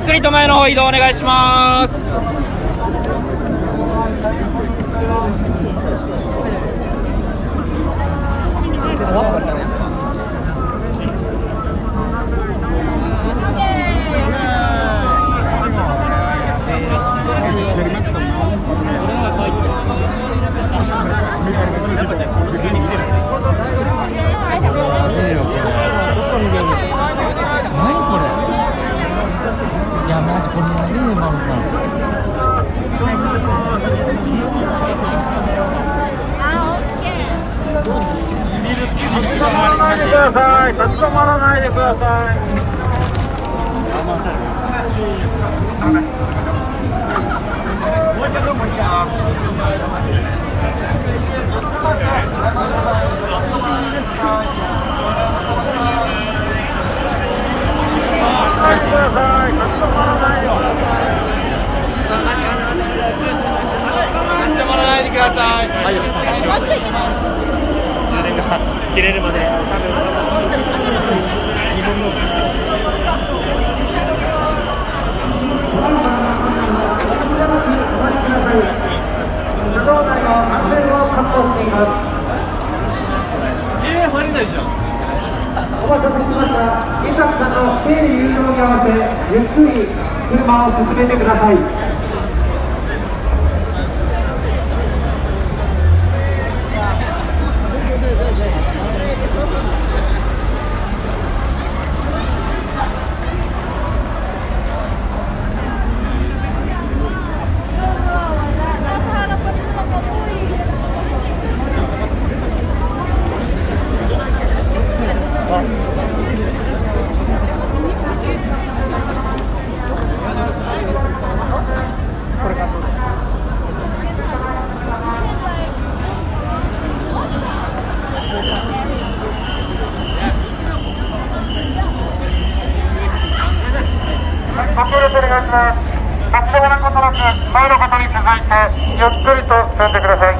ゆっくりと前の方移動お願いします。これやべえマルさん。立ち止まらないでください立ち止まらないでください。立ち止まらないでください。切れるまで車道内の安全を確保していますえー、入れないじゃん。お待たせしました警察官の整理誘導に合わせゆっくり車を進めてくださいご協力お願いします。立ち止まることなく前のことに続いてゆっくりと進んでください。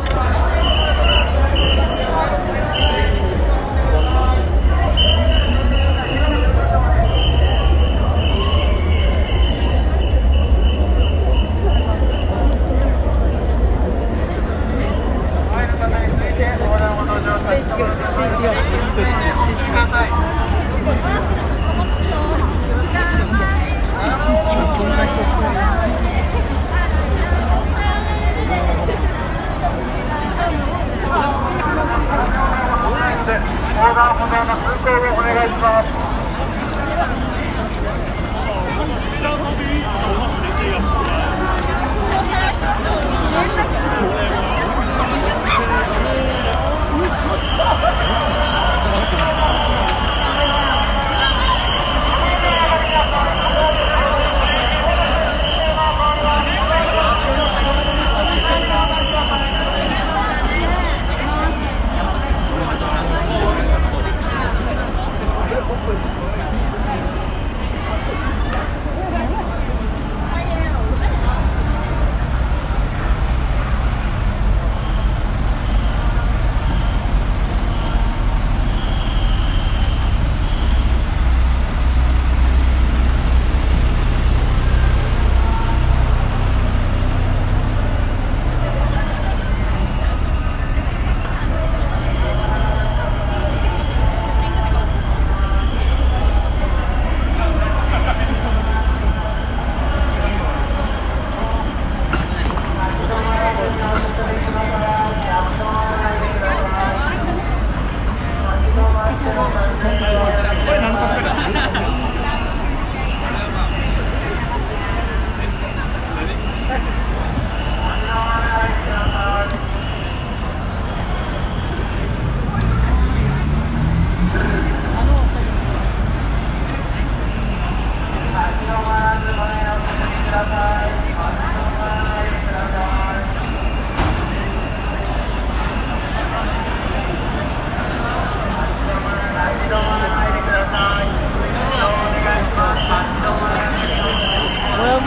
横断歩道の通行をお願いします。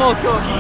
もう今日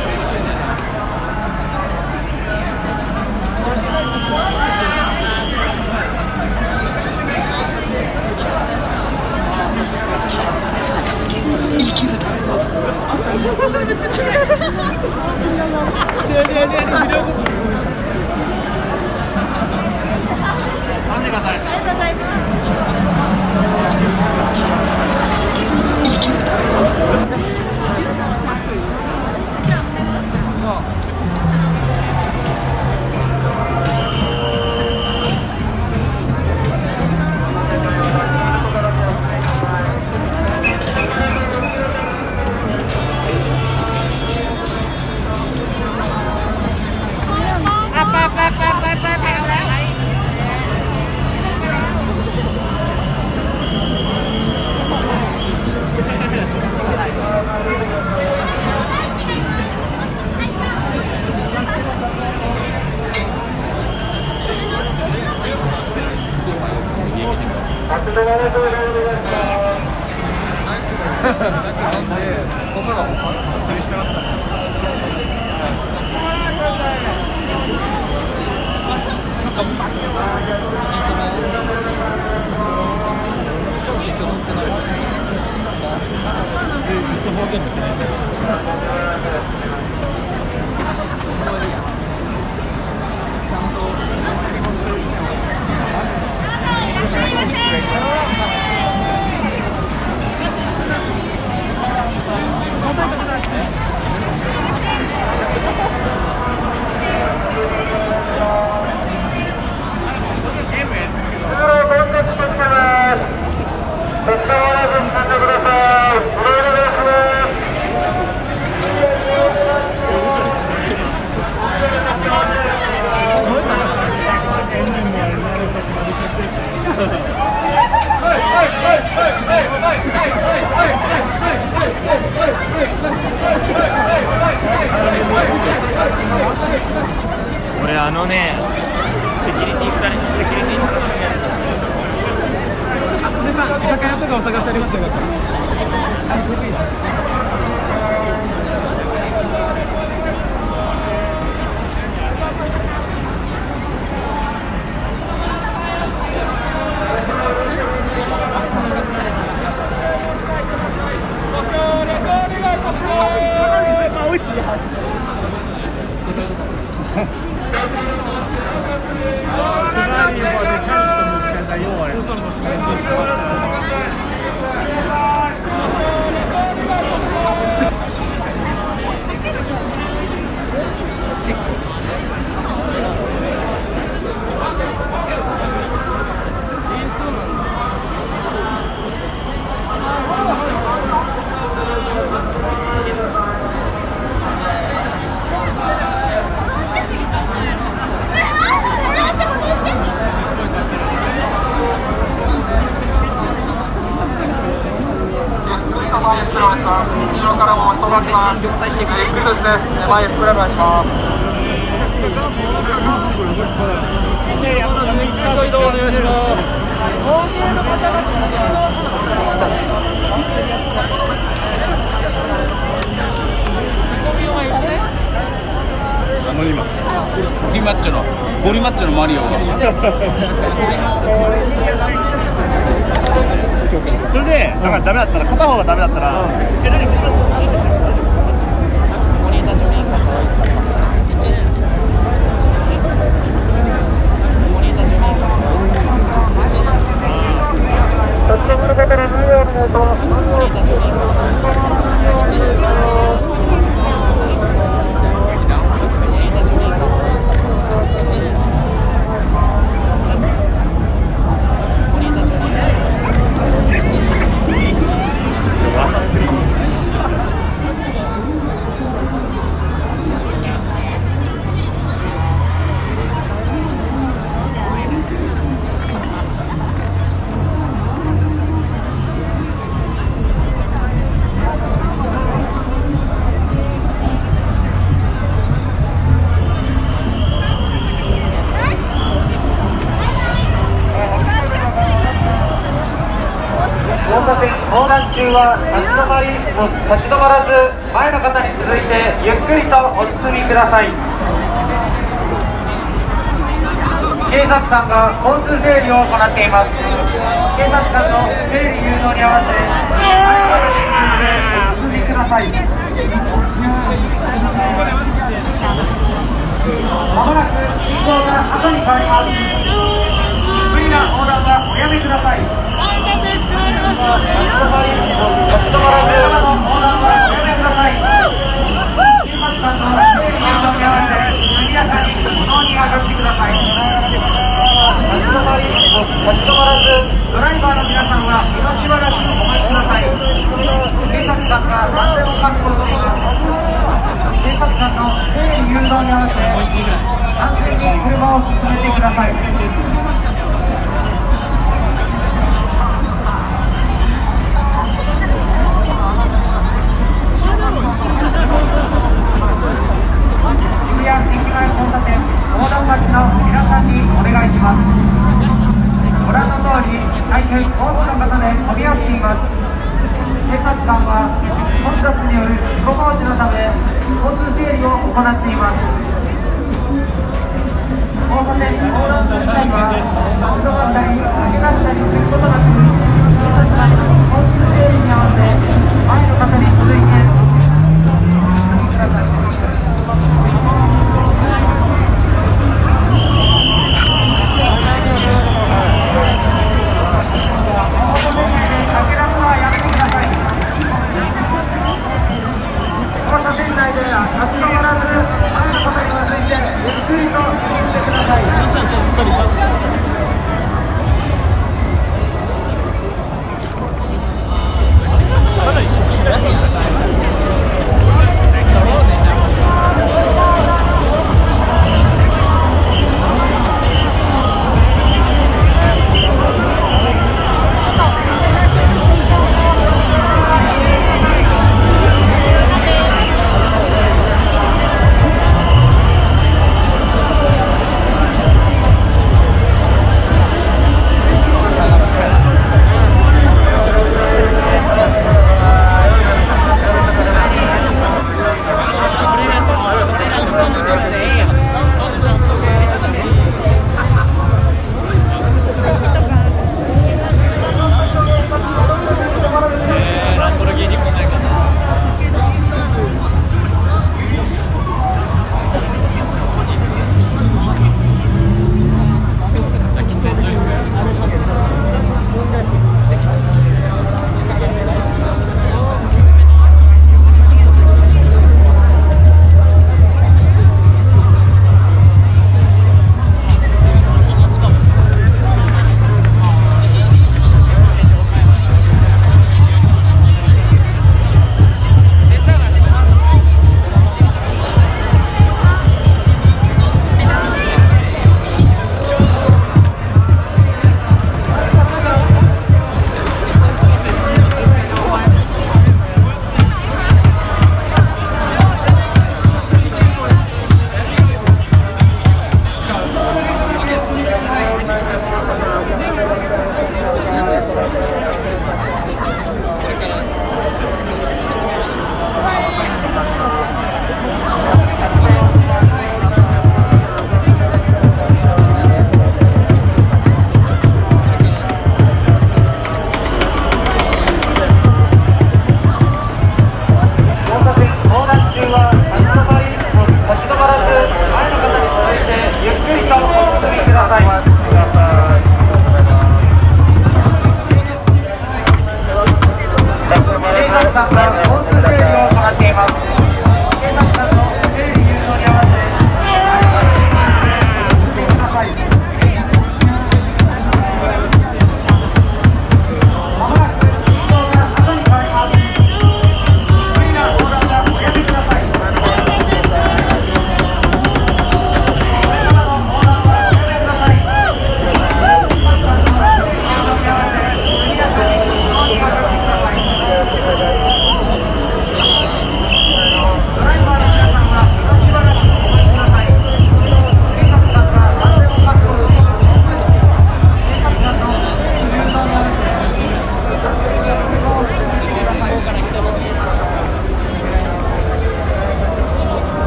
ですね、前へ進めお願いします。乗りますゴリマッチョのゴリマッチョのマリオがそれで、だからダメだったら、片方がダメだったら、え、何間中は立ち止まり立ち止まらず前の方に続いてゆっくりとお進みください。警察官が交通整理を行っています。警察官の整理誘導に合わせ前の方に進んでお進みください。まもなく信号が赤に変わります。無理な横断はおやめください。立ち止まらずドライバー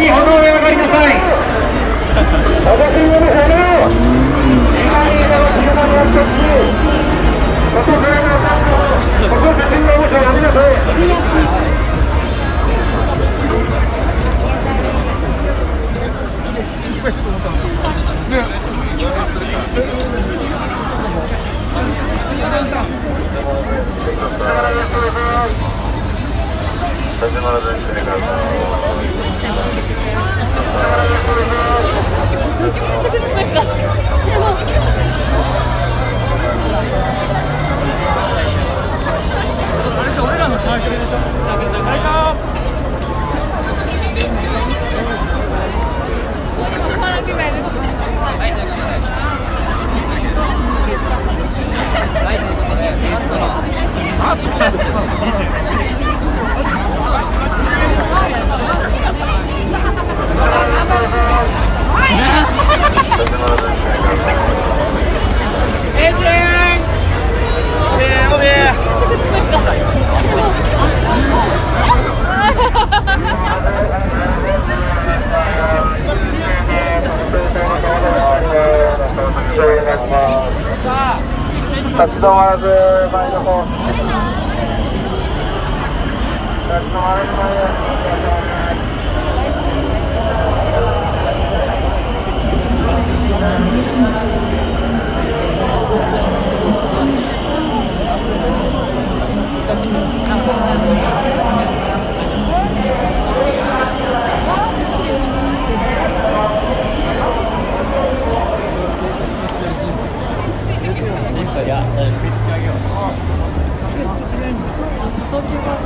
に炎を上がりなさい。私の炎を左への車にやってここからのここやめなさい。da hora Don't?